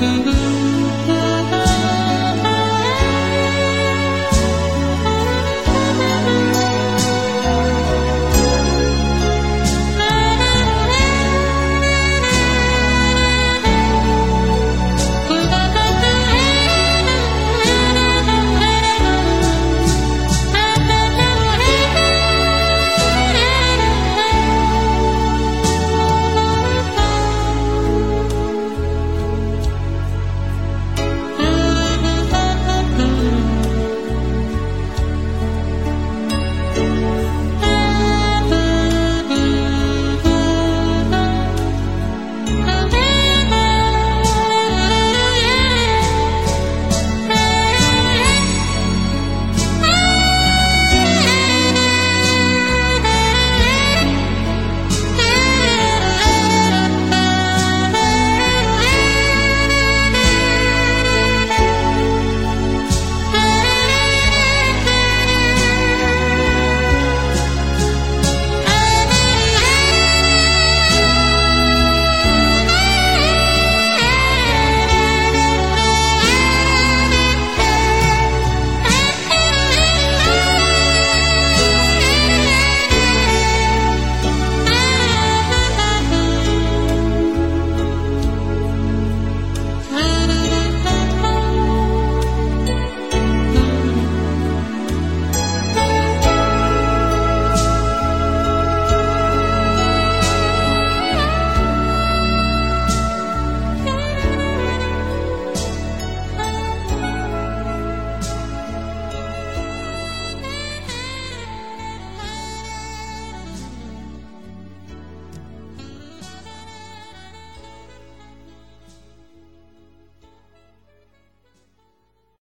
Mm-hmm.